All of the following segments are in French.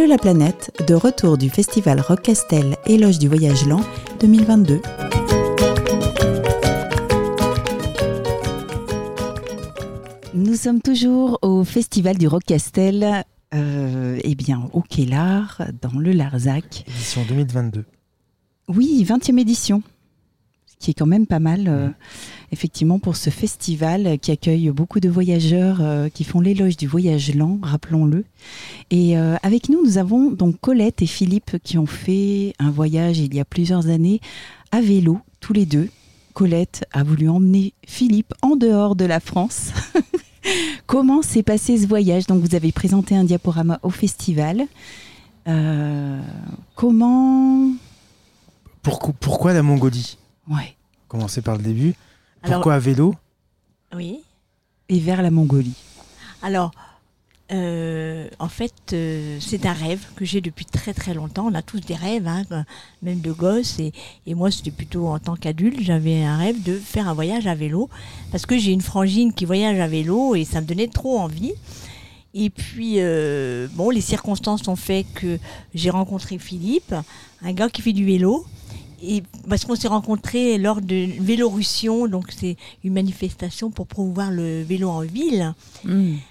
Salut la planète, de retour du festival Rock Castel Éloge du voyage lent 2022. Nous sommes toujours au festival du Rock Castel, euh, eh bien au Kélar, dans le Larzac. Édition 2022. Oui, 20e édition, qui est quand même pas mal, euh, effectivement, pour ce festival qui accueille beaucoup de voyageurs euh, qui font l'éloge du voyage lent, rappelons-le. Et euh, avec nous, nous avons donc Colette et Philippe qui ont fait un voyage il y a plusieurs années à vélo, tous les deux. Colette a voulu emmener Philippe en dehors de la France. Comment s'est passé ce voyage? Donc, vous avez présenté un diaporama au festival. Comment Pourquoi, pourquoi la Mongolie Ouais. Commencer par le début. Alors- Pourquoi à vélo? Oui. Et vers la Mongolie. Alors, euh, en fait, euh, c'est un rêve que j'ai depuis très très longtemps. On a tous des rêves, hein, même de gosses. Et, et moi, c'était plutôt en tant qu'adulte, j'avais un rêve de faire un voyage à vélo. Parce que j'ai une frangine qui voyage à vélo et ça me donnait trop envie. Et puis, euh, bon, les circonstances ont fait que j'ai rencontré Philippe, un gars qui fait du vélo. Et parce qu'on s'est rencontrés lors de Vélorussion, donc c'est une manifestation pour promouvoir le vélo en ville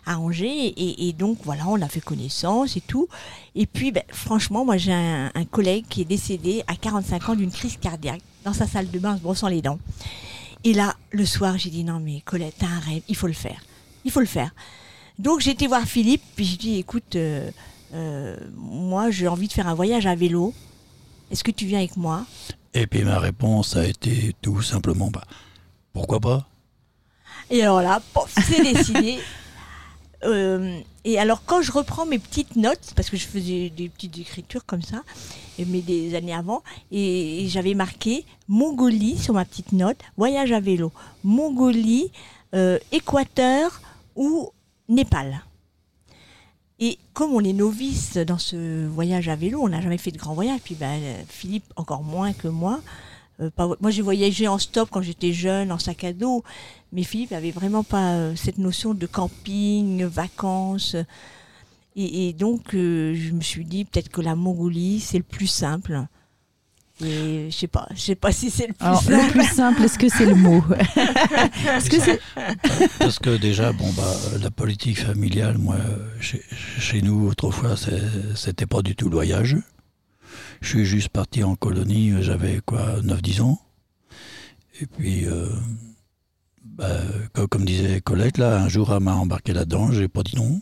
à Angers. Et, et donc, voilà, on a fait connaissance et tout. Et puis, ben, franchement, moi, j'ai un, un collègue qui est décédé à 45 ans d'une crise cardiaque dans sa salle de bain en se brossant les dents. Et là, le soir, j'ai dit non, mais Colette, t'as un rêve, il faut le faire. Il faut le faire. Donc, j'ai été voir Philippe, puis j'ai dit écoute, euh, euh, moi, j'ai envie de faire un voyage à vélo. Est-ce que tu viens avec moi? Et puis ma réponse a été tout simplement, bah, pourquoi pas? Et alors là, pof, c'est décidé. Euh, et alors quand je reprends mes petites notes, parce que je faisais des petites écritures comme ça, mais des années avant, et, et j'avais marqué Mongolie sur ma petite note, voyage à vélo, Mongolie, euh, Équateur ou Népal. Et comme on est novice dans ce voyage à vélo, on n'a jamais fait de grand voyage, puis ben, Philippe encore moins que moi. Euh, moi j'ai voyagé en stop quand j'étais jeune, en sac à dos, mais Philippe avait vraiment pas euh, cette notion de camping, vacances. Et, et donc euh, je me suis dit peut-être que la Mongolie c'est le plus simple. Et je sais pas, je sais pas si c'est le plus Alors, simple. le plus simple, est-ce que c'est le mot? Est-ce que c'est Parce que déjà, bon, bah, la politique familiale, moi, chez, chez nous, autrefois, c'est- c'était pas du tout le voyage. Je suis juste parti en colonie, j'avais quoi, 9-10 ans. Et puis, euh, bah, co- comme disait Colette, là, un jour, elle m'a embarqué là-dedans, j'ai pas dit non.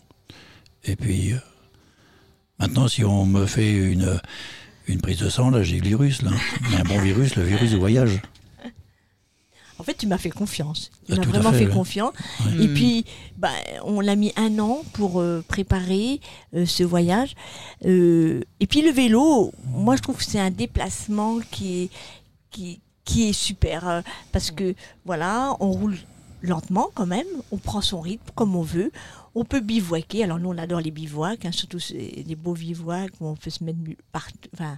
Et puis, euh, maintenant, si on me fait une, une prise de sang, là, j'ai le virus, là. Mais un bon virus, le virus du voyage. En fait, tu m'as fait confiance. Tu Ah, m'as vraiment fait, fait, ouais. confiance. Ouais. Et puis, bah, on l'a mis un an pour euh, préparer euh, ce voyage. Euh, et puis le vélo, moi je trouve que c'est un déplacement qui est, qui, qui est super. parce que voilà, on roule lentement quand même, on prend son rythme comme on veut. On peut bivouaquer. Alors nous, on adore les bivouacs, hein, surtout des beaux bivouacs où on peut se mettre partout. Enfin,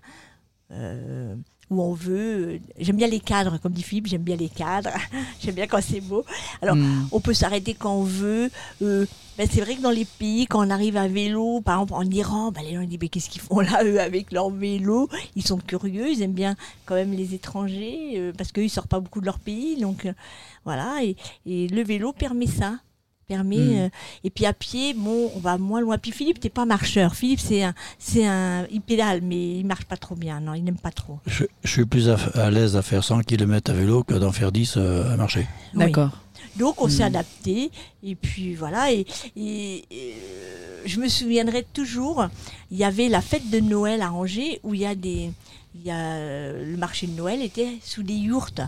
euh, où on veut. J'aime bien les cadres, comme dit Philippe, j'aime bien les cadres. j'aime bien quand c'est beau. Alors, Hmm. on peut s'arrêter quand on veut. Euh, ben, c'est vrai que dans les pays, quand on arrive à vélo, par exemple en Iran, ben, les gens ils disent mais qu'est-ce qu'ils font là eux avec leur vélo? Ils sont curieux, ils aiment bien quand même les étrangers euh, parce qu'eux ils sortent pas beaucoup de leur pays, donc voilà. Et, et le vélo permet ça. Permet, Mm. euh, et puis à pied, bon, on va moins loin. Puis Philippe, t'es pas marcheur. Philippe, c'est un, c'est un, il pédale, mais il marche pas trop bien. Non, il n'aime pas trop. Je, je suis plus à, à l'aise à faire 100 km à vélo que d'en faire 10 euh, à marcher. Oui. D'accord. Donc on s'est Mm. adapté et puis voilà et, et- et, euh, je me souviendrai toujours il y avait la fête de Noël à Angers où il y a des il y a le marché de Noël était sous des yourtes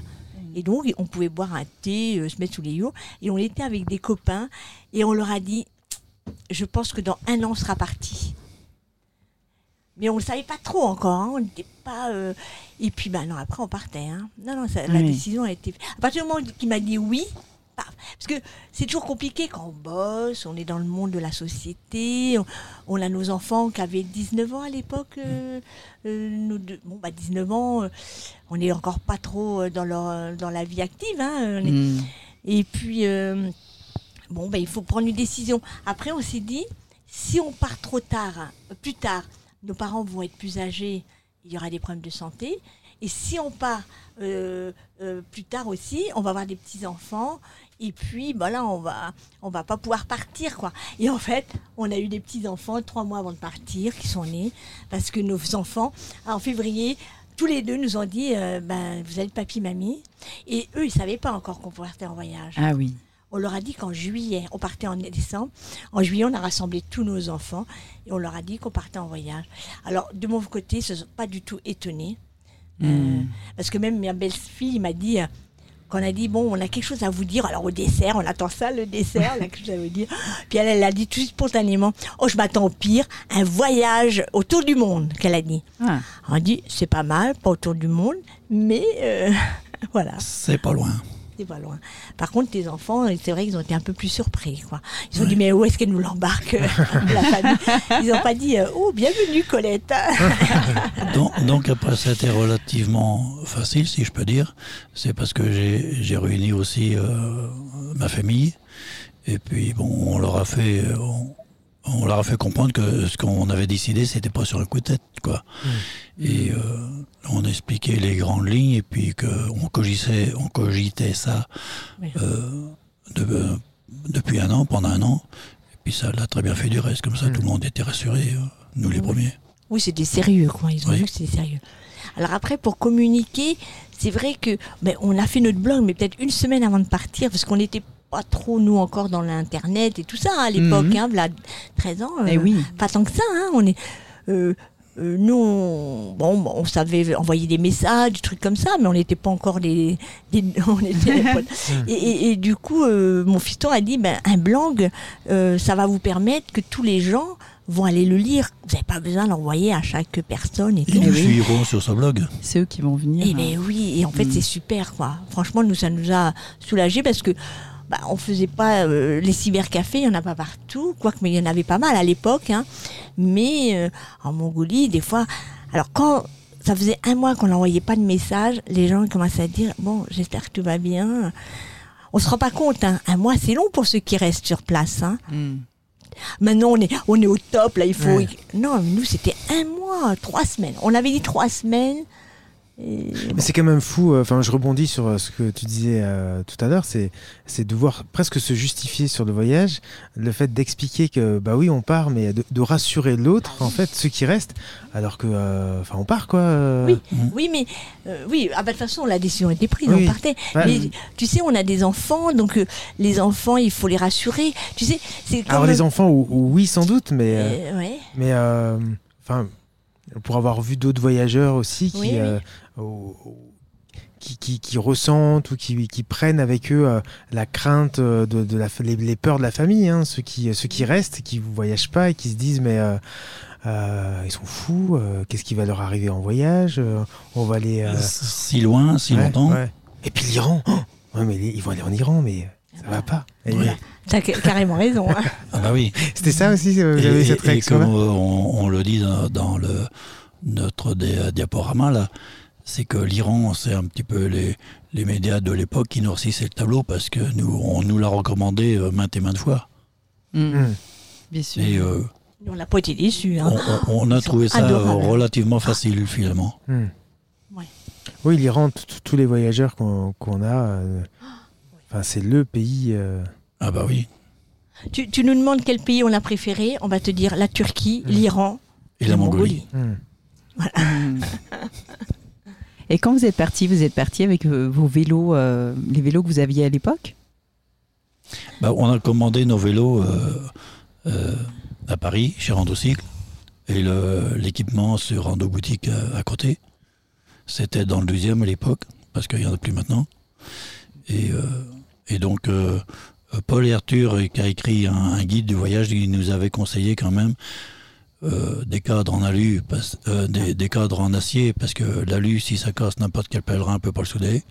et donc on pouvait boire un thé euh, se mettre sous les yourtes et on était avec des copains et on leur a dit je pense que dans un an on sera parti mais on ne le savait pas trop encore hein, on n'était pas euh, et puis ben non après on partait hein. non non ça- la décision a été à partir du moment qu'il m'a dit oui parce que c'est toujours compliqué quand on bosse, on est dans le monde de la société, on, on a nos enfants qui avaient 19 ans à l'époque, euh, euh, deux- bon bah 19 ans, euh, on n'est encore pas trop dans, leur, dans la vie active, hein, est- Hmm. et puis bon bah il faut prendre une décision. Après on s'est dit, si on part trop tard, euh, plus tard, nos parents vont être plus âgés, il y aura des problèmes de santé. Et si on part euh, euh, plus tard aussi, on va avoir des petits enfants. Et puis, bah là, on va, on va pas pouvoir partir, quoi. Et en fait, on a eu des petits enfants trois mois avant de partir qui sont nés parce que nos enfants, en février, tous les deux nous ont dit, euh, ben, vous êtes papy, mamie. Et eux, ils savaient pas encore qu'on partait en voyage. Ah oui. On leur a dit qu'en juillet, on partait en décembre. En juillet, on a rassemblé tous nos enfants et on leur a dit qu'on partait en voyage. Alors, de mon côté, ils se sont pas du tout étonnés. Euh, Hmm. parce que même ma belle-fille m'a dit, euh, qu'on a dit, bon, on a quelque chose à vous dire. Alors, au dessert, on attend ça, le dessert, on a quelque chose à vous dire. Puis elle, elle a dit tout spontanément, oh, je m'attends au pire, un voyage autour du monde, qu'elle a dit. Ah. On a dit, c'est pas mal, pas autour du monde, mais euh, voilà. C'est pas loin. Pas loin. Par contre, tes enfants, c'est vrai qu'ils ont été un peu plus surpris. Quoi. Ils ont dit, mais où est-ce qu'elle nous l'embarque, euh, la famille? Ils n'ont pas dit, euh, oh, bienvenue Colette. Donc, donc après, ça a été relativement facile, si je peux dire. C'est parce que j'ai réuni aussi euh, ma famille. Et puis, bon, on leur a fait, on, on leur a fait comprendre que ce qu'on avait décidé, c'était pas sur un coup de tête, quoi. Et euh, on expliquait les grandes lignes et puis qu'on cogitait, on cogitait ça Oui. euh, de- euh, depuis un an, pendant un an. Et puis ça l'a très bien fait du reste. Comme ça, Mm. tout le monde était rassuré, nous les Oui. premiers. Oui, c'était sérieux, quoi. Ils ont Oui. vu que c'était sérieux. Alors après, pour communiquer, c'est vrai que ben, on a fait notre blog, mais peut-être une semaine avant de partir, parce qu'on n'était pas trop, nous, encore dans l'Internet et tout ça, hein, à l'époque, Mhm. hein, voilà, 13 ans. Eh euh, oui. Pas tant que ça, hein. On est, euh, euh, nous, on, bon, on savait envoyer des messages, des trucs comme ça, mais on n'était pas encore des, des- on était les et, et- et du coup, euh, mon fiston a dit, ben, un blog, euh, ça va vous permettre que tous les gens vont aller le lire. Vous n'avez pas besoin d'envoyer à chaque personne et nous oui. suivront sur ce blog. C'est eux qui vont venir. Eh ben oui, et en fait Mm. c'est super quoi. Franchement, nous ça nous a soulagés parce que bah, on faisait pas euh, les cybercafés, il y en a pas partout, quoique mais il y en avait pas mal à l'époque. Hein. Mais euh, en Mongolie, des fois, alors quand ça faisait un mois qu'on n'envoyait pas de message, les gens commençaient à dire bon, j'espère que tout va bien. On se rend pas compte, hein. un mois c'est long pour ceux qui restent sur place. Hein. Hmm. Maintenant, on est, on est au top, là, il faut. Ouais. Non, nous, c'était un mois, trois semaines. On avait dit trois semaines. Et Mais c'est quand même fou. euh, Enfin, je rebondis sur euh, ce que tu disais euh, tout à l'heure. C'est, de voir presque se justifier sur le voyage, le fait d'expliquer que bah oui, on part, mais de, de rassurer l'autre, en fait, ceux qui restent, alors que, euh, enfin, on part quoi. Oui. Oui, mais oui, ah bah, de toute façon, la décision était prise, Oui. on partait. Ouais. Mais tu sais, on a des enfants, donc les enfants, il faut les rassurer. Tu sais, c'est. Alors les enfants, ou- ou oui, sans doute, mais, ouais. mais, enfin, pour avoir vu d'autres voyageurs aussi qui, Oui, oui. euh, qui, qui, qui ressentent ou qui, qui prennent avec eux euh, la crainte euh, de, de la, les, les peurs de la famille, hein, ceux, qui, ceux qui restent, qui ne voyagent pas et qui se disent mais euh, euh, ils sont fous, euh, qu'est-ce qui va leur arriver en voyage Euh, On va euh, Si loin, si ouais, longtemps. ouais. Et puis l'Iran oh ouais, mais ils vont aller en Iran, mais ça va pas. Et- Oui. T'as ca- carrément raison. hein. Ah bah oui. C'était ça aussi, vous Et, avez cette et- et comme on, on le dit dans, dans le, notre dia- diaporama, là, c'est que l'Iran, c'est un petit peu les, les médias de l'époque qui noircissaient le tableau parce que nous, on nous l'a recommandé euh, maintes et maintes fois. Hmm. Hmm. Bien sûr. Et euh, On n'a pas été déçus. on, Hein. on- on a Ils trouvé ça euh, adorables. relativement facile finalement. Hmm. Ouais. Oui, l'Iran, tous les voyageurs qu'on qu'on a, euh, enfin, c'est le pays. euh, Ah bah oui. Tu, tu nous demandes quel pays on a préféré, on va te dire la Turquie, Mm. l'Iran Et la Mongolie. hmm. Hmm. Et quand vous êtes parti, vous êtes parti avec euh, vos vélos, euh, les vélos que vous aviez à l'époque? Bah, on a commandé nos vélos euh, à Paris, chez Randocycle, et l'équipement sur Rando Boutique à, côté. C'était dans le deuxième à l'époque, parce qu'il n'y en a plus maintenant. Et, donc, Paul et Arthur, qui a écrit un, un guide du voyage, ils nous avaient conseillé quand même euh, des cadres en alu, parce- euh, des, des cadres en acier, parce que l'alu, si ça casse, n'importe quel pèlerin peut pas le souder.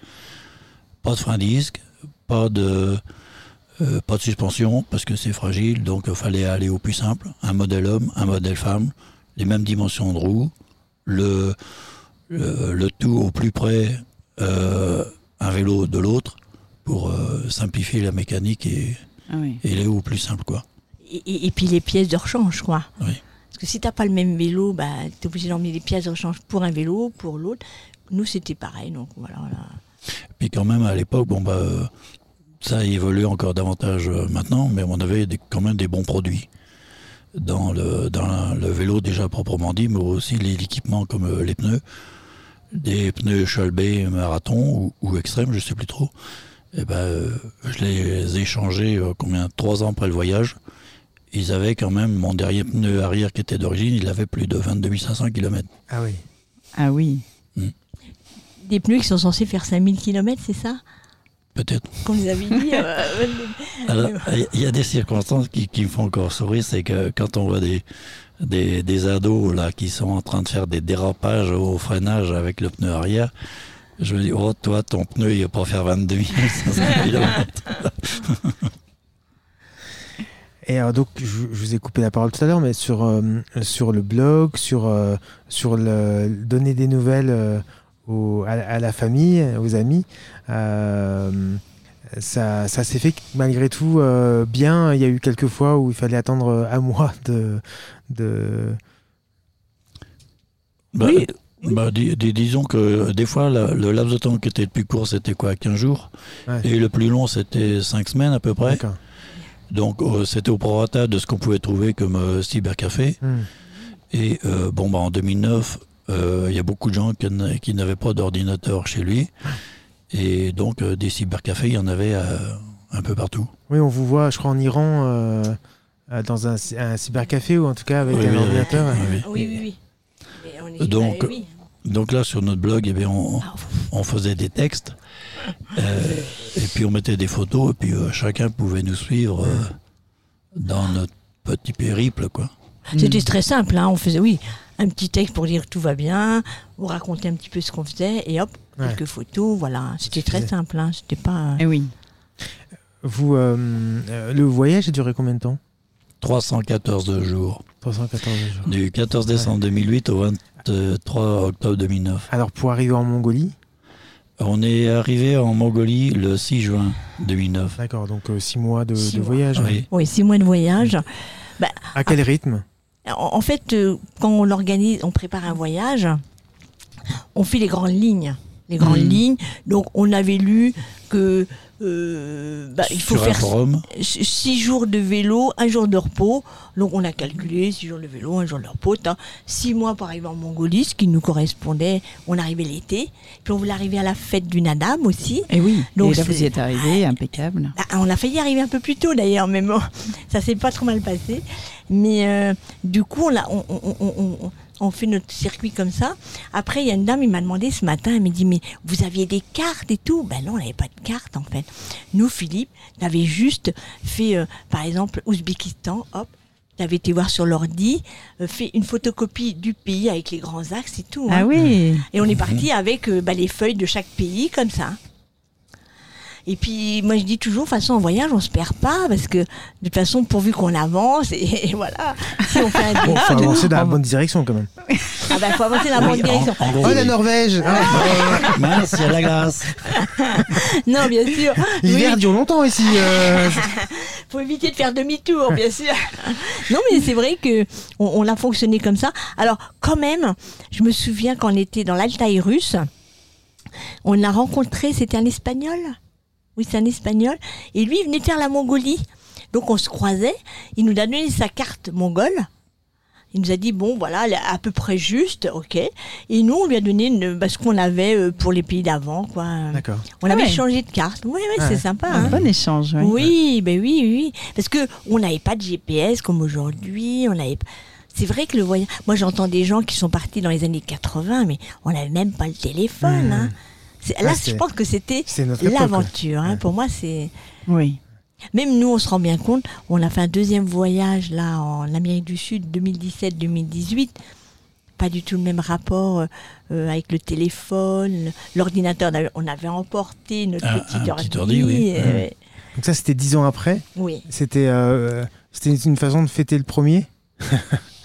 Pas de frein disque, pas de, euh, pas de suspension parce que c'est fragile, donc il fallait aller au plus simple. Un modèle homme, un modèle femme, les mêmes dimensions de roues, le, le, le tout au plus près, un vélo de l'autre pour simplifier la mécanique et, Ah oui. et aller au plus simple quoi. et, et- et puis les pièces de rechange, quoi. Oui. Parce que si t'as pas le même vélo, bah, tu es obligé d'emmener des pièces de rechange pour un vélo, pour l'autre. Nous, c'était pareil. Donc voilà. Puis quand même, à l'époque, bon, bah, ça a évolué encore davantage euh, maintenant, mais on avait quand même des bons produits. Dans le, dans le vélo déjà proprement dit, mais aussi l'équipement comme euh, les pneus, des pneus Chalbé marathon ou, ou extrême, je sais plus trop. Et ben, euh, je les ai changés combien? Trois ans après le voyage. Ils avaient quand même mon dernier pneu arrière qui était d'origine, il avait plus de 22 500 km. Ah oui. Ah oui. Des pneus qui sont censés faire 5000 km, c'est ça? Peut-être. Qu'on les avait dit euh, Alors, il y a des circonstances qui, qui me font encore sourire, c'est que quand on voit des, des, des ados là qui sont en train de faire des dérapages au freinage avec le pneu arrière, je me dis, oh toi, ton pneu, il va pas faire 22 500 km. Et alors donc, je, je vous ai coupé la parole tout à l'heure, mais sur, euh, sur le blog, sur, euh, sur le, donner des nouvelles euh, au- à, à la famille, aux amis, euh, ça, ça s'est fait malgré tout euh, bien. Il y a eu quelques fois où il fallait attendre un mois de... de... Bah, Oui. bah, dis- dis- disons que des fois, la- le laps de temps qui était le plus court, c'était quoi 15 jours? Ouais. Et le plus long, c'était 5 semaines à peu près. D'accord. Donc, euh, c'était au prorata de ce qu'on pouvait trouver comme euh, cybercafé. Hmm. Et euh, bon, bah, en 2009, euh, il y a beaucoup de gens qui, n'a- qui n'avaient pas d'ordinateur chez lui. Et donc, euh, des cybercafés, il y en avait euh, un peu partout. Oui, on vous voit, je crois, en Iran, dans un, cy- un cybercafé, ou en tout cas avec Oui, un oui, ordinateur. oui, oui. Oui, oui, oui. Mais on est- Donc- bah. Donc là, sur notre blog, eh bien, on, Ah, on faisait des textes. Euh, et puis, on mettait des photos. Et puis, euh, chacun pouvait nous suivre euh, dans notre petit périple, quoi. C'était très simple, hein. on faisait, oui, un petit texte pour dire que tout va bien, on racontait un petit peu ce qu'on faisait, et hop, Ouais. quelques photos, voilà. C'était très simple, hein. c'était pas... Eh oui. Vous, euh, le voyage a duré combien de temps? 314 jours. 314 jours. Du 14 décembre 2008 au 23 octobre 2009. Alors, pour arriver en Mongolie, On est arrivé en Mongolie le 6 juin 2009. d'accord, donc 6 mois de, Six de mois. voyage. Oui. Oui, six mois de voyage. À quel rythme? En, en fait, euh, quand on organise, on prépare un voyage, on fait les grandes lignes. Les grandes Mhm. lignes. Donc, on avait lu que euh, bah, il faut faire six jours de vélo, un jour de repos. Donc, on a calculé six jours de vélo, un jour de repos. T'as Six mois pour arriver en Mongolie, ce qui nous correspondait. On arrivait l'été. Puis, on voulait arriver à la fête du Nadam aussi. Et oui. Donc et là, vous y êtes arrivé, impeccable. Ah, on a failli arriver un peu plus tôt d'ailleurs, mais bon, ça s'est pas trop mal passé. Mais euh, du coup, on, a- on, on- on- on- fait notre circuit comme ça. Après, il y a une dame, il m'a demandé ce matin, elle m'a dit, mais vous aviez des cartes et tout? Ben non, on n'avait pas de cartes en fait. Nous, Philippe, t'avais juste fait, euh, par exemple, Ouzbékistan, hop, t'avais été voir sur l'ordi, euh, fait une photocopie du pays avec les grands axes et tout. hein. Ah oui. Et on est parti avec euh, bah, les feuilles de chaque pays comme ça. Et puis moi je dis toujours, de toute façon en voyage on se perd pas parce que de toute façon pourvu qu'on avance et, et voilà, si on fait un Bon, faut détour, avancer dans la bonne direction quand même. ah bah, faut avancer dans la bonne en- direction. en gros, Oh, la. Norvège Ah, Mince, il y a la glace. Non bien sûr, L'hiver oui, dure longtemps ici. euh. faut éviter de faire demi-tour bien sûr. non mais c'est vrai que on, on a fonctionné comme ça. Alors quand même, je me souviens quand on était dans l'Altaï russe, on a rencontré, c'était un Espagnol? Oui, c'est un Espagnol. Et lui, il venait faire la Mongolie. Donc on se croisait. Il nous a donné sa carte mongole. Il nous a dit, bon, voilà, elle est à peu près juste, ok. Et nous, on lui a donné une, bah, ce qu'on avait euh, pour les pays d'avant, quoi. D'accord. On Ah avait ouais. changé de carte. Oui, oui, Ouais. c'est sympa. Un hein. bon échange. Oui. Oui, ben oui, oui, oui. Parce que on n'avait pas de GPS comme aujourd'hui. On avait. C'est vrai que le voyage. Moi, j'entends des gens qui sont partis dans les années 80, mais on n'avait même pas le téléphone. Mmh. hein. Ah, Là, je pense que c'était l'aventure. hein. Ouais. Pour moi, c'est. Oui. Même nous, on se rend bien compte. On a fait un deuxième voyage là en Amérique du Sud, 2017-2018. Pas du tout le même rapport euh, euh, avec le téléphone, l'ordinateur. On avait- On avait emporté notre Un- petit un ordi. petit ordi, oui. euh, Donc ça, c'était dix ans après. oui. C'était euh, c'était une façon de fêter le premier.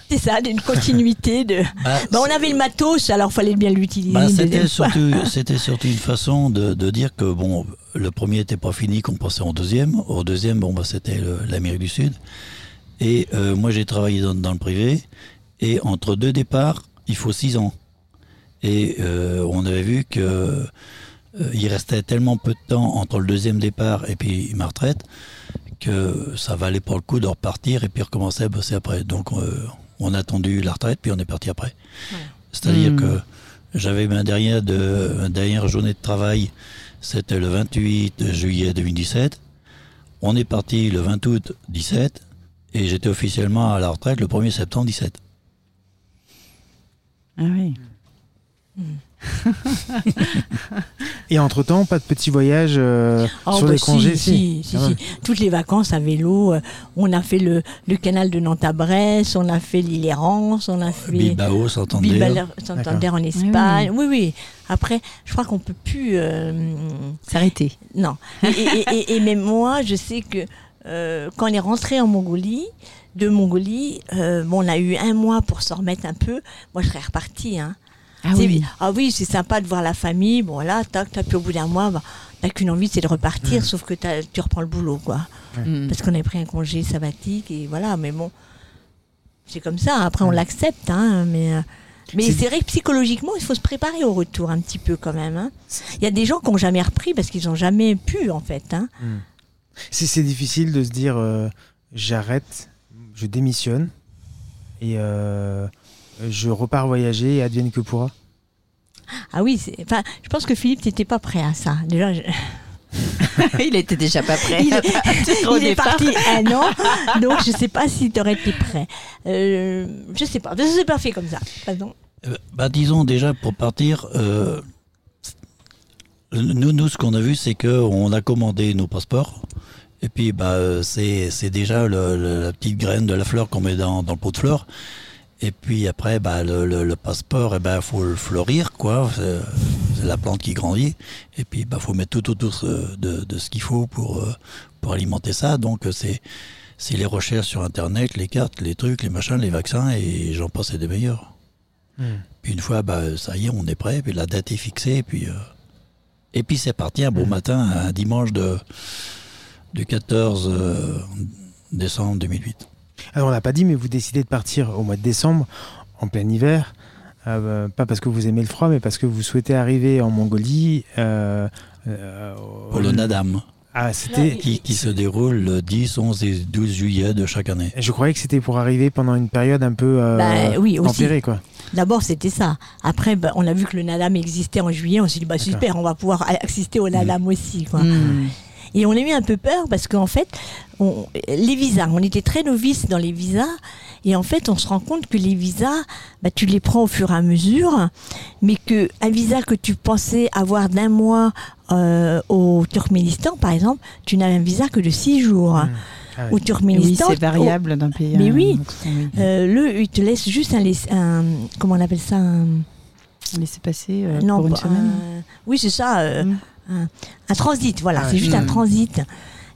C'est ça, d'une continuité de. Bah, Bah, on avait le matos, alors fallait bien l'utiliser. Bah, c'était surtout, c'était surtout une façon de, de dire que bon, le premier n'était pas fini, qu'on passait au deuxième. Au deuxième, bon, bah, c'était l'Amérique du Sud. Et euh, moi, j'ai travaillé dans, dans le privé. Et entre deux départs, il faut six ans. Et euh, on avait vu que euh, il restait tellement peu de temps entre le deuxième départ et puis ma retraite que ça valait pour le coup de repartir et puis recommencer à bosser après. Donc on a attendu la retraite puis on est parti après. C'est-à-dire Hmm. que j'avais ma dernière, de, ma dernière journée de travail, c'était le 28 juillet 2017. On est parti le 20 août 17 et j'étais officiellement à la retraite le 1er septembre 17. Ah oui. Et entre-temps, pas de petits voyages euh, Oh, sur bah les congés si, si, Ah ouais. Toutes les vacances à vélo. euh, on a fait le, le canal de Nantes à Brest, on a fait l'île Errance, on a fait Bilbao, Santander. Bilbao, Santander en Espagne. Oui, oui. Après, je crois qu'on peut plus. euh, S'arrêter. non. Et, et- et- et même moi, je sais que euh, quand on est rentré en Mongolie, de Mongolie, euh, bon, on a eu un mois pour se remettre un peu. Moi, je serais repartie. Hein. Ah oui. ah oui, c'est sympa de voir la famille. Bon, là, tac, tac, puis au bout d'un mois, bah, t'as qu'une envie, c'est de repartir, sauf que t'as- tu reprends le boulot, quoi. Mm. Parce qu'on avait pris un congé sabbatique et voilà, mais bon, c'est comme ça. Après, on l'accepte, hein, mais. euh, Mais C'est- vrai que psychologiquement, il faut se préparer au retour un petit peu quand même. hein. Il y a des gens qui n'ont jamais repris parce qu'ils n'ont jamais pu, en fait. hein. C'est c'est difficile de se dire euh, j'arrête, je démissionne et euh, je repars voyager et advienne que pourra. Ah oui, c'est- enfin, je pense que Philippe n'était pas prêt à ça. Déjà, je- il était déjà pas prêt. il, est parti un an, donc je ne sais pas si tu aurais été prêt. Euh, je ne sais pas, je sais pas fait comme ça. Pardon. Euh, bah, disons déjà pour partir, euh, nous, nous ce qu'on a vu c'est que on a commandé nos passeports et puis bah euh, c'est c'est déjà le- le- la petite graine de la fleur qu'on met dans, dans le pot de fleurs et puis après bah le, le- le passeport et ben faut le fleurir quoi. C'est la plante qui grandit. Et puis bah faut mettre tout autour de, de ce qu'il faut pour euh, pour alimenter ça. Donc euh, c'est c'est les recherches sur internet les cartes les trucs les machins les vaccins et j'en passe des meilleurs. Puis une fois, bah, ça y est, on est prêt, puis la date est fixée, et puis, euh, et puis c'est parti un beau matin, un dimanche de, du 14 euh, décembre 2008. Alors on n'a pas dit, mais vous décidez de partir au mois de décembre, en plein hiver. euh, pas parce que vous aimez le froid, mais parce que vous souhaitez arriver en Mongolie. euh, euh, au- Pour le Nadam, Ah, c'était. qui, qui se déroule le 10, 11 et 12 juillet de chaque année. Je croyais que c'était pour arriver pendant une période un peu euh, Bah, oui, aussi. tempérée, quoi. D'abord, c'était ça. Après, bah, on a vu que le Nadam existait en juillet. On s'est dit, bah, super, on va pouvoir assister au Nadam aussi. Quoi. Mm. Et on a eu un peu peur parce qu'en fait, on- les visas, on était très novices dans les visas. Et en fait, on se rend compte que les visas, bah, tu les prends au fur et à mesure, mais que un visa que tu pensais avoir d'un mois euh, au Turkménistan, par exemple, tu n'as un visa que de six jours. Mm. Ah Au. Turkménistan, Oui, c'est variable d'un pays à Mais un oui. euh, le, il te laisse juste un, comment on appelle ça, un, Laissez passer euh, non, pour une semaine. oui, c'est ça. euh, Un transit, voilà, Ah, c'est juste un mm. transit.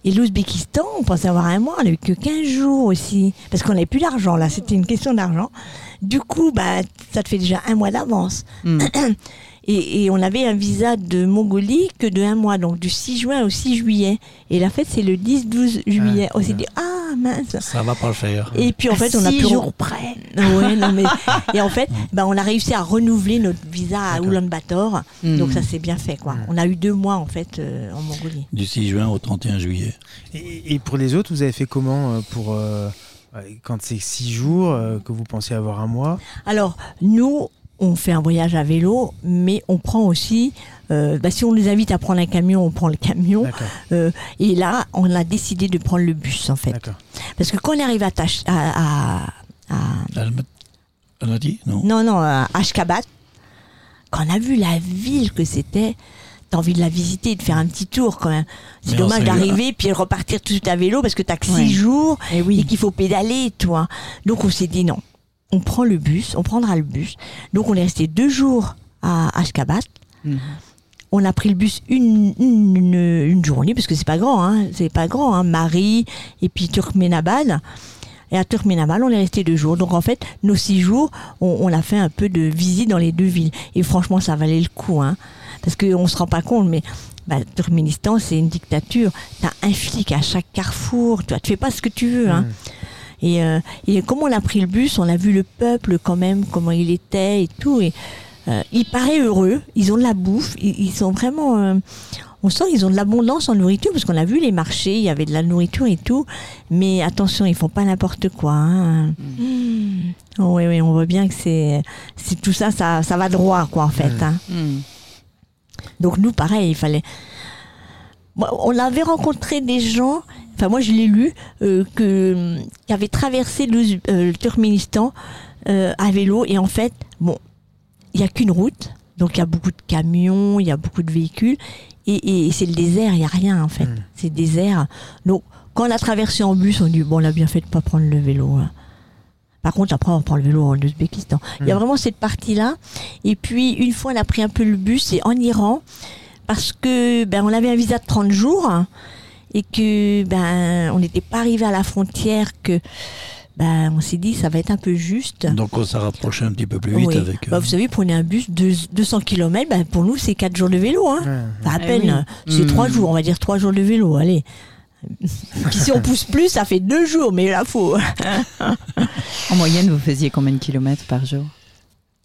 Et l'Ouzbékistan, on pensait avoir un mois, on n'a eu que 15 jours aussi. Parce qu'on n'avait plus d'argent, là, c'était une question d'argent. Du coup, bah, ça te fait déjà un mois d'avance. Mm. Et, et on avait un visa de Mongolie que de un mois, donc du 6 juin au 6 juillet. Et la fête, c'est le 10-12 juillet. Ah, on s'est dit, ah mince. Ça va pas le faire. Et puis en fait, on a six pu jours près. Ouais, non, mais... Et en fait, bah, on a réussi à renouveler notre visa à. Ulaanbaatar. Mm. Donc ça s'est bien fait, quoi. Mm. On a eu deux mois en fait euh, en Mongolie. Du 6 juin au 31 juillet. Et, et pour les autres, vous avez fait comment euh, pour euh, euh, quand c'est six jours euh, que vous pensez avoir un mois? Alors nous, on fait un voyage à vélo, mais on prend aussi. euh, bah, si on nous invite à prendre un camion, on prend le camion. Euh, et là, on a décidé de prendre le bus en fait, parce que quand on arrive à Tash- à, à- à- Almaty Non. non non à Ashgabat, quand on a vu la ville que c'était. T'as envie de la visiter, de faire un petit tour quand même. C'est on dommage d'arriver puis de repartir tout de suite à vélo parce que t'as que six jours Et et oui. qu'il faut pédaler, toi. Donc on s'est dit non, on prend le bus, on prendra le bus. Donc on est resté deux jours à Ashgabat. Mm. On a pris le bus une, une, journée, parce que c'est pas grand, hein, c'est pas grand, hein, Marie et puis Turkmenabad. Et à Turkmenabad, on est resté deux jours. Donc en fait, nos six jours, on, on a fait un peu de visite dans les deux villes. Et franchement, ça valait le coup, hein, parce qu'on se rend pas compte, mais bah, Turkménistan, c'est une dictature. T'as un flic à chaque carrefour. Tu vois, tu fais pas ce que tu veux, hein. Mm. Et, euh, et comme on a pris le bus, on a vu le peuple quand même, comment il était et tout. Et euh, il paraît heureux, ils ont de la bouffe, ils, ils sont vraiment... euh, on sent qu'ils ont de l'abondance en nourriture parce qu'on a vu les marchés, il y avait de la nourriture et tout. Mais attention, ils font pas n'importe quoi. hein. Mm. Oh, oui, oui, on voit bien que c'est, c'est tout ça, ça, ça va droit, quoi, en fait. hein. Mm. Donc nous, pareil, il fallait. On avait rencontré des gens, enfin moi je l'ai lu, euh, que, qui avaient traversé le, euh, le Turkménistan euh, à vélo et en fait, bon, il n'y a qu'une route, donc il y a beaucoup de camions, il y a beaucoup de véhicules et, et c'est le désert, il n'y a rien en fait, Mm. c'est désert. Donc quand on a traversé en bus, on dit bon, on a bien fait de pas prendre le vélo. hein. Par contre, après, on prend le vélo en Ouzbékistan. Il y a Mm. vraiment cette partie-là. Et puis, une fois, on a pris un peu le bus, et en Iran, parce que ben, on avait un visa de 30 jours, hein, et que ben, on n'était pas arrivé à la frontière, que ben, on s'est dit, ça va être un peu juste. Donc on s'est rapproché un petit peu plus vite Oui. avec. euh, Bah, vous savez, prenez un bus de 200 km, ben, pour nous, c'est 4 jours de vélo. Hein. Ouais. Enfin, à Eh peine, oui. c'est Mm. 3 jours, on va dire 3 jours de vélo, allez. Puis si on pousse plus, ça fait 2 jours, mais là, faut. En moyenne, vous faisiez combien de kilomètres par jour? euh,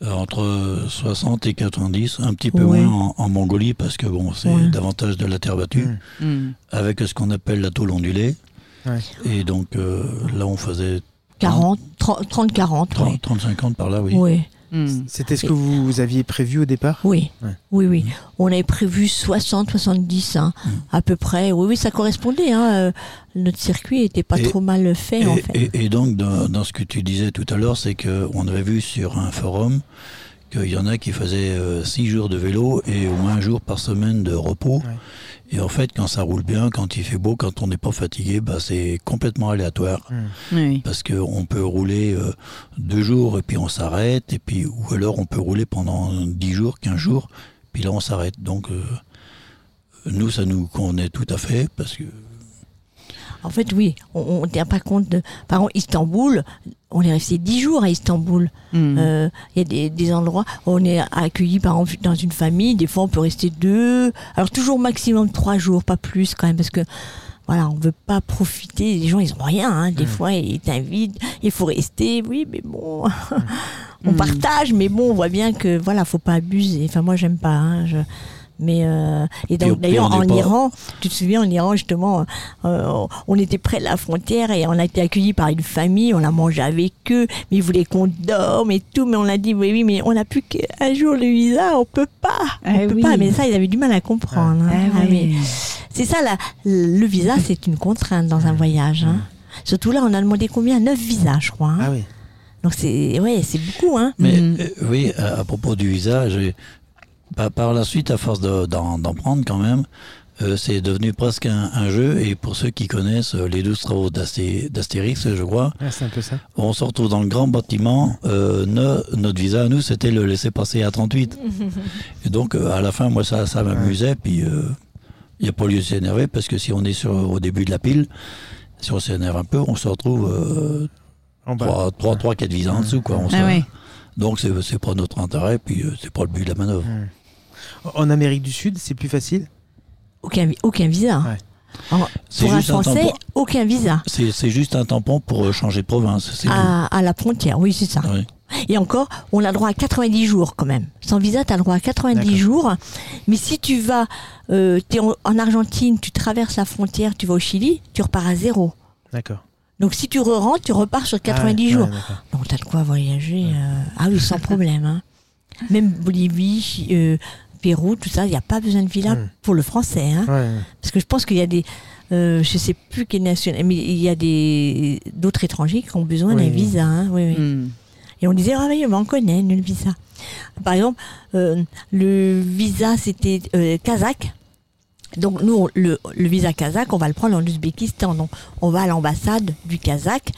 entre 60 et 90, un petit peu moins en, en Mongolie parce que bon, c'est davantage de la terre battue, Mm. Mm. avec ce qu'on appelle la tôle ondulée. Ouais. Et donc euh, là, on faisait 40, 30, 30 40, 30, oui. 30-50 par là, oui. Oui. Mm. C'était ce que vous, vous aviez prévu au départ? Oui, Ouais. oui, oui. Mhm. On avait prévu 60, 70, hein, Mhm. à peu près. Oui, oui, ça correspondait. Hein. euh, Notre circuit était pas Et- trop mal fait, Et, en fait. et- et donc, dans, dans ce que tu disais tout à l'heure, c'est qu'on avait vu sur un forum qu'il y en a qui faisaient 6 jours de vélo et au moins un jour par semaine de repos. Ouais. Et en fait, quand ça roule bien, quand il fait beau, quand on n'est pas fatigué, bah, c'est complètement aléatoire. Mm. Oui. Parce qu'on peut rouler euh, deux jours et puis on s'arrête, et puis ou alors on peut rouler pendant 10 jours, 15 jours, puis là on s'arrête. Donc euh, nous, ça nous convenait tout à fait, parce que En fait, oui, on ne tient pas compte de. Par exemple, Istanbul, on est resté 10 jours à Istanbul. Mm. Euh, Il y a des, des endroits où on est accueilli par exemple dans une famille, des fois on peut rester deux. Alors toujours maximum trois jours, pas plus quand même, parce que voilà, on veut pas profiter. Les gens ils ont rien, hein, des Mm. fois ils t'invitent, il faut rester. Oui, mais bon, on Mm. partage, mais bon, on voit bien que voilà, faut pas abuser. Enfin moi j'aime pas. hein, je- Mais euh, et donc on- d'ailleurs en Iran, tu te souviens en Iran justement, euh, on était près de la frontière et on a été accueillis par une famille, on a mangé avec eux, mais ils voulaient qu'on dorme et tout, mais on a dit oui oui mais on n'a plus qu'un jour le visa, on peut pas, on Eh peut oui. pas. Mais ça ils avaient du mal à comprendre. hein. Ah Ah oui. C'est ça la, le visa c'est une contrainte dans un voyage. hein. Surtout là on a demandé combien? Neuf visas je crois. hein. Ah oui. Donc c'est ouais c'est beaucoup hein. Mais Mhm. euh, oui, à, à propos du visa, j'ai- par, par la suite, à force de- d'en prendre quand même, euh, c'est devenu presque un, un jeu. Et pour ceux qui connaissent euh, les douze travaux d'Asté- d'Astérix, je crois, Ah, c'est un peu ça. on se retrouve dans le grand bâtiment. euh, no- notre visa à nous, c'était le laisser passer à 38. et donc, euh, à la fin, moi, ça, ça m'amusait. Puis, il n'y a pas lieu de s'énerver parce que si on est sur, au début de la pile, si on s'énerve un peu, on se retrouve euh, En bas. 3, 3, 3, 4 visas en dessous. Quoi. On se- Ah oui. donc c'est pas notre intérêt, puis c'est pas le but de la manœuvre. En Amérique du Sud, c'est plus facile Aucun vi- aucun visa. Ouais. Alors, C'est pour un Français, tampon. aucun visa. C'est juste un tampon pour euh, changer de province. c'est À, à la frontière, oui, c'est ça. Et encore, on a droit à 90 jours quand même. Sans visa, tu as le droit à 90 D'accord. jours. Mais si tu vas, euh, es en, en Argentine, tu traverses la frontière, tu vas au Chili, tu repars à zéro. D'accord. Donc si tu re-rentres, tu repars sur 90 Ah ouais, jours. ouais. Donc tu as de quoi voyager. euh, Ah oui, sans problème. hein. Même Bolivie, euh, Pérou, tout ça, il n'y a pas besoin de visa Mm. pour le français. hein. Ouais, Parce que je pense qu'il y a des. Euh, je sais plus quelle nationalité, mais il y a des d'autres étrangers qui ont besoin Oui, d'un visa. hein, oui, oui. Mm. Et on disait, ah oui, on connaît le visa. Par exemple, euh, le visa, c'était euh, kazakh. Donc nous, on- le, le visa kazakh, on va le prendre en Ouzbékistan. Donc on va à l'ambassade du Kazakh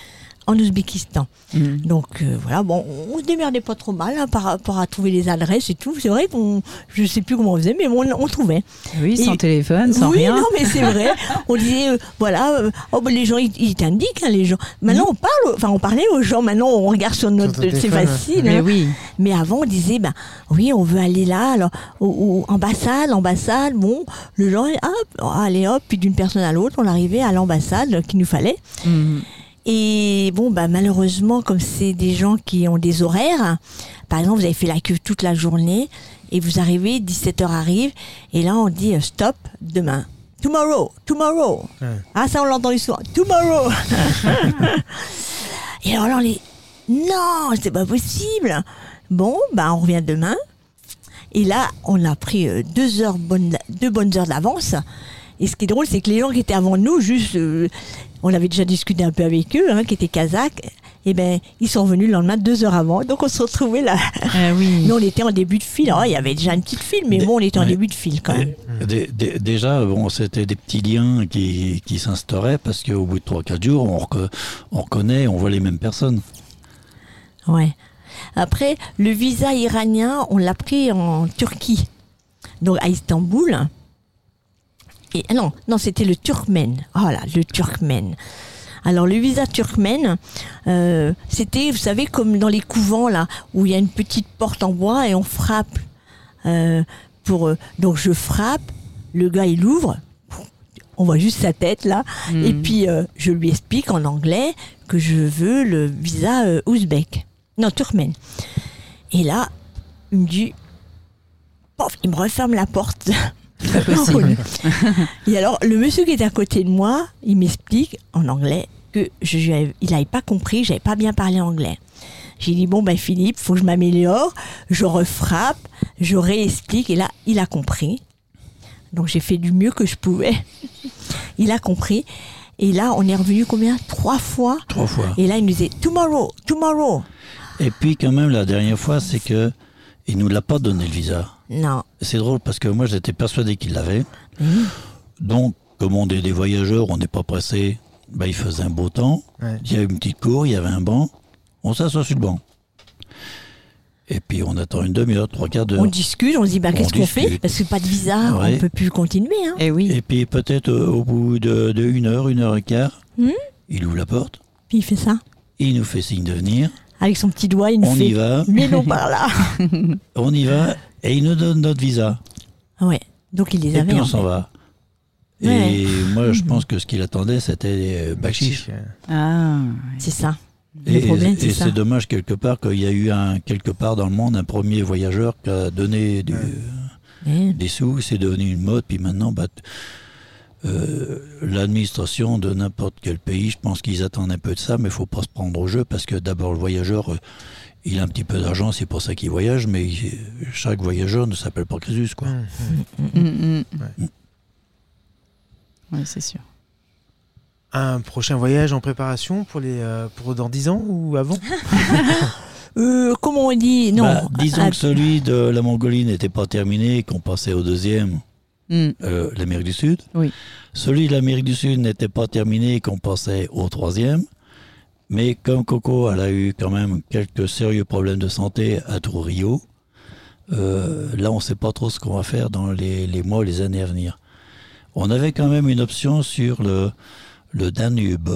en Ouzbékistan. Mm. Donc euh, voilà, bon, on se démerdait pas trop mal hein, par rapport à trouver les adresses et tout. C'est vrai qu'on, je sais plus comment on faisait, mais on, on trouvait. Oui, sans Et- téléphone, sans oui, rien. non, mais c'est vrai. on disait, euh, voilà, euh, oh, bah, les gens, ils, ils t'indiquent, hein, les gens. Maintenant, on parle, enfin, on parlait aux gens. Maintenant, on regarde sur notre, c'est facile. Mais hein. oui. Mais avant, on disait, ben oui, on veut aller là, alors, au, au- ambassade, ambassade, bon, le genre, hop, allez hop, puis d'une personne à l'autre, on arrivait à l'ambassade qu'il nous fallait. Mm. Et bon, bah, malheureusement, comme c'est des gens qui ont des horaires, par exemple, vous avez fait la queue toute la journée et vous arrivez, 17h arrive, et là on dit euh, stop, demain. Tomorrow, tomorrow. Ouais. Ah, ça on l'a entendu souvent. Tomorrow. et alors là, on est non, c'est pas possible. Bon, bah on revient demain. Et là, on a pris euh, deux heures bonnes, deux bonnes heures d'avance. Et ce qui est drôle, c'est que les gens qui étaient avant nous, juste, euh, on avait déjà discuté un peu avec eux, hein, qui étaient kazakhs, et ben ils sont revenus le lendemain deux heures avant. Donc on se retrouvait là. Ah oui. Nous, on était en début de file. Il y avait déjà une petite file, mais bon, on était en ouais. début de file quand même. Dé- dé- déjà, bon, c'était des petits liens qui, qui s'instauraient parce qu'au bout de 3-4 jours, on, on reconnaît, on voit les mêmes personnes. Ouais. Après, le visa iranien, on l'a pris en Turquie, donc à Istanbul. Et ah non, non, c'était le turkmène. Voilà, le turkmène. Alors le visa turkmène, euh, c'était, vous savez, comme dans les couvents là, où il y a une petite porte en bois et on frappe. Euh, pour, euh, donc je frappe, le gars il ouvre, on voit juste sa tête là, et Mm. puis je lui explique en anglais que je veux le visa ouzbek, non turkmène. Et là, il me dit, pof, il me referme la porte. Pas possible. Et alors, le monsieur qui est à côté de moi, il m'explique en anglais que je, je- il n'avait pas compris, j'avais pas bien parlé anglais. J'ai dit, bon, ben Philippe, faut que je m'améliore, je refrappe, je réexplique, et là, il a compris. Donc, j'ai fait du mieux que je pouvais. il a compris. Et là, on est revenu combien? Trois fois. Trois fois. Et là, il nous disait, tomorrow, tomorrow. Et puis quand même, la dernière fois, c'est que il nous l'a pas donné le visa. Non. C'est drôle parce que moi, j'étais persuadé qu'il l'avait. Mhm. Donc, comme on est des voyageurs, on n'est pas pressé. Bah, il faisait un beau temps. Ouais. Il y a une petite cour, il y avait un banc. On s'assoit sur le banc. Et puis on attend une demi-heure, trois quarts d'heure. On discute, on se dit, bah, qu'est-ce qu'on fait. Parce que pas de visa, Ouais. on peut plus continuer. Hein. Eh oui. Et puis peut-être euh, au bout de, de une heure, une heure et quart, Hmm il ouvre la porte, Puis il fait ça. il nous fait signe de venir, Avec son petit doigt, il nous on fait. y va, Mais non, par là. on y va, et il nous donne notre visa. Ouais. Donc il les Et avait. puis on en s'en fait. va. Ouais. Et moi, je pense que ce qu'il attendait, c'était euh, Bachiche. euh, Ah. C'est ça. Et, Le problème, et c'est ça. c'est dommage quelque part qu'il y a eu un quelque part dans le monde un premier voyageur qui a donné du- Ouais. des sous, c'est devenu une mode, puis maintenant, bah, t- euh, l'administration de n'importe quel pays, je pense qu'ils attendent un peu de ça, mais il faut pas se prendre au jeu parce que d'abord le voyageur, euh, il a un petit peu d'argent, c'est pour ça qu'il voyage, mais il- chaque voyageur ne s'appelle pas Crésus, quoi. hum, hum. Mm, mm. Ouais. Ouais, c'est sûr. Un prochain voyage en préparation pour, les, euh, pour dans 10 ans ou avant? Euh, comment on dit? Non. Bah, disons Ah, que celui de la Mongolie n'était pas terminé, qu'on passait au deuxième, Mm. euh, l'Amérique du Sud. Oui. Celui de l'Amérique du Sud n'était pas terminé, qu'on passait au troisième. Mais comme Coco, elle a eu quand même quelques sérieux problèmes de santé à Trujillo, euh, là, on ne sait pas trop ce qu'on va faire dans les, les mois, les années à venir. On avait quand même une option sur le, le Danube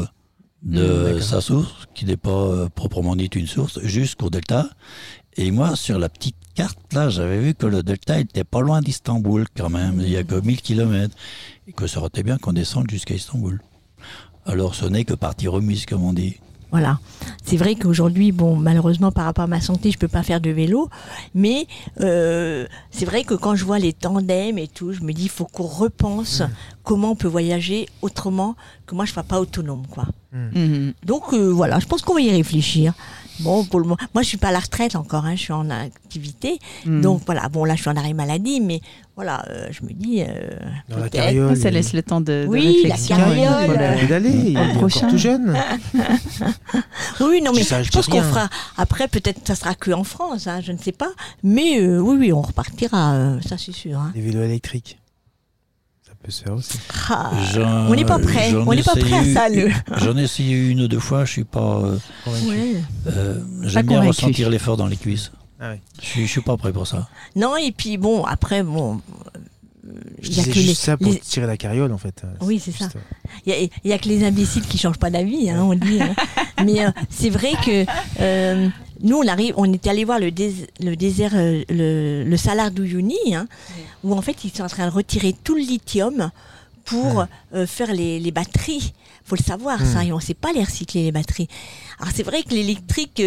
Mm, de d'accord. sa source, qui n'est pas euh, proprement dit une source, jusqu'au delta. Et moi, sur la petite carte, là, j'avais vu que le delta était pas loin d'Istanbul quand même. Il y a que 1000 km. Et que ça aurait été bien qu'on descende jusqu'à Istanbul. Alors, ce n'est que partie remise, comme on dit. Voilà. C'est vrai qu'aujourd'hui, bon, malheureusement, par rapport à ma santé, je peux pas faire de vélo. Mais euh, c'est vrai que quand je vois les tandems et tout, je me dis, il faut qu'on repense comment on peut voyager autrement que moi, je ne sois pas autonome, quoi. Mm. Donc euh, voilà, je pense qu'on va y réfléchir. Bon, pour le moment, moi je suis pas à la retraite encore, hein, je suis en activité. Mm. Donc voilà, bon là je suis en arrêt maladie, mais voilà, euh, je me dis. euh, Dans la carriole. Ça laisse le temps de, de Oui, la réflexion. carriole. Pour le- Il d'aller, il est prochain. tout jeune. Oui, non, mais je je pense qu'on fera. Après, peut-être ça sera que en France, hein, je ne sais pas. Mais euh, oui, oui, on repartira, euh, ça c'est sûr. hein. Les vélos électriques. Ça peut se faire aussi. Ah, J'en- on n'est pas prêt, on ai n'est pas prêt à essayé ça. Le... J'en ai essayé une ou deux fois, je suis pas. euh, euh, J'aime bien convaincu. ressentir l'effort dans les cuisses. Ah oui. Je suis, je suis pas prêt pour ça. Non, et puis bon, après, bon. euh, Je il y a disais que juste les- ça pour les- tirer la carriole en fait. Oui, c'est ça. Juste, Il y a- il y, a que les imbéciles qui changent pas d'avis, hein, on dit. hein. Mais euh, c'est vrai que euh, nous, on arrive, on était allé voir le, dés- le désert, euh, le, le Salar d'Uyuni, hein, où en fait ils sont en train de retirer tout le lithium pour euh, faire les, les batteries. faut le savoir, ça, et on ne sait pas les recycler, les batteries. Alors c'est vrai que l'électrique,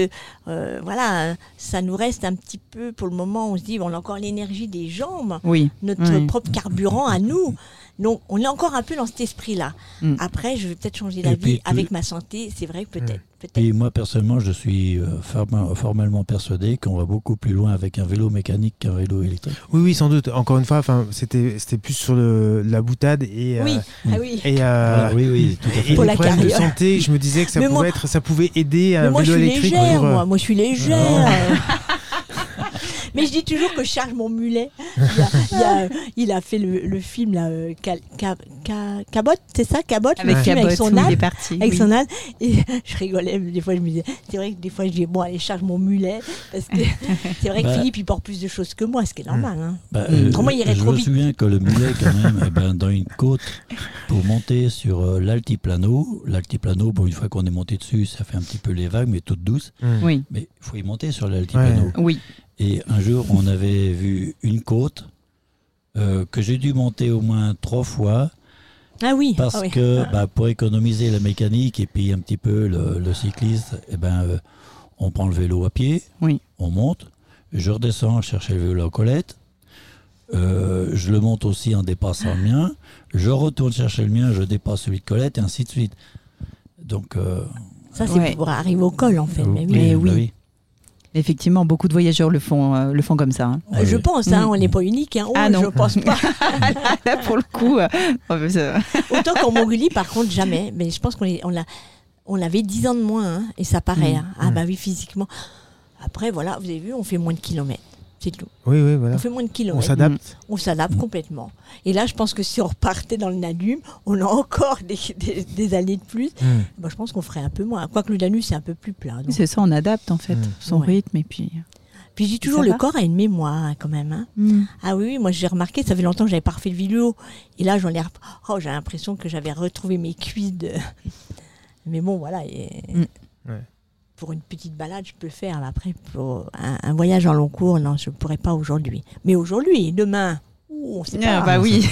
euh, voilà, ça nous reste un petit peu, pour le moment, on se dit, on a encore l'énergie des jambes, Oui. notre Oui. propre carburant à nous. Donc on est encore un peu dans cet esprit-là. Mm. Après, je vais peut-être changer Et d'avis avec ma santé, c'est vrai que peut-être. Et moi, personnellement, je suis euh, formellement persuadé qu'on va beaucoup plus loin avec un vélo mécanique qu'un vélo électrique. Oui, oui, sans doute. Encore une fois, enfin, c'était c'était plus sur le, la boutade et. Oui, euh, ah oui. Et, euh, Voilà, oui, oui, tout à et. Pour les la problèmes de carrière. santé, je me disais que ça pouvait moi- être, ça pouvait aider un moi, je vélo suis électrique légère, pour, moi. Moi, je suis légère. Mais je dis toujours que je charge mon mulet. Il a, il a- il a fait le, le film, là, euh, Cal- Ca- Ca- Cabot, c'est ça, Cabot? Avec le film Cabot, avec son âne. parti. Avec oui. son âne. Et je rigolais, des fois je me disais, c'est vrai que des fois je dis, bon, allez, charge mon mulet. Parce que c'est vrai que Bah. Philippe, il porte plus de choses que moi, ce qui est normal. hein. Bah, Mm. Autrement, il irait je trop me vite? souviens que le mulet, quand même, eh ben, dans une côte, pour monter sur euh, l'altiplano, l'altiplano, bon, une fois qu'on est monté dessus, ça fait un petit peu les vagues, mais toutes douces. hmm. Oui. Mais il faut y monter sur l'altiplano. Oui. Et un jour, on avait vu une côte euh, que j'ai dû monter au moins trois fois Ah oui. parce ah oui. que bah, pour économiser la mécanique et puis un petit peu le, le cycliste, eh ben, euh, on prend le vélo à pied, Oui. on monte, je redescends chercher le vélo à Colette, euh, je le monte aussi en dépassant le mien, je retourne chercher le mien, je dépasse celui de Colette et ainsi de suite. Donc, euh, Ça, c'est Ouais. pour arriver au col, en fait. Mais oui. Mais bah oui. Effectivement, beaucoup de voyageurs le font, euh, le font comme ça. hein. Je pense, hein, Mm. on n'est pas unique. Hein. Oh, Ah non. Je pense pas. Là, pour le coup, euh, oh, Autant qu'en Mongolie, par contre, jamais. Mais je pense qu'on on l'a, on avait 10 ans de moins, hein, et ça paraît. Mm. Ah Mm. bah oui, physiquement. Après, voilà, vous avez vu, on fait moins de kilomètres. C'est tout. Oui, oui, voilà. On fait moins de On kilomètres. s'adapte. On s'adapte complètement. Et là, je pense que si on repartait dans le Danube, on a encore des, des- des années de plus. Hmm. Moi, je pense qu'on ferait un peu moins. Quoique le Danube, c'est un peu plus plat. c'est ça, on adapte en fait Mm. son Ouais. rythme et puis. Puis je dis toujours, le va corps a une mémoire hein, quand même. hein. Mm. Ah oui, oui, moi j'ai remarqué, ça fait longtemps que j'avais pas refait de vidéo. Et là, j'en ai. Oh, j'ai l'impression que j'avais retrouvé mes cuisses de. Mais bon, voilà. et- Mm. Ouais. Pour une petite balade, je peux le faire. Après, pour un, un voyage en long cours, non, je ne pourrais pas aujourd'hui. Mais aujourd'hui, demain, ouh, on sait pas. Ah, bah oui.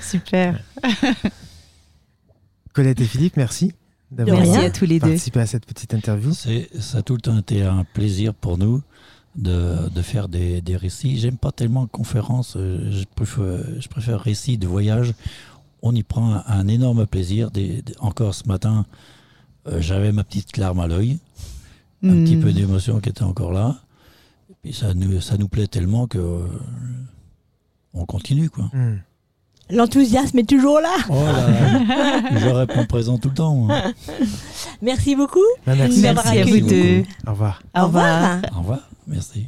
Super. Colette et Philippe, merci d'avoir rien. Merci à tous les deux. participé à cette petite interview. C'est, ça a tout le temps été un plaisir pour nous de, de faire des, des récits. J'aime pas tellement conférences, euh, je préfère, je préfère récits de voyage. On y prend un, un énorme plaisir. Des- des- encore ce matin, euh, j'avais ma petite larme à l'œil, un Mm. petit peu d'émotion qui était encore là. Et puis ça nous, ça nous plaît tellement que euh, on continue quoi. Hmm. L'enthousiasme est toujours là. Oh là là, je réponds présent tout le temps. moi. Merci beaucoup. Bah, merci. Merci Merci à vous deux. Au revoir. Au revoir. revoir. Au revoir, merci.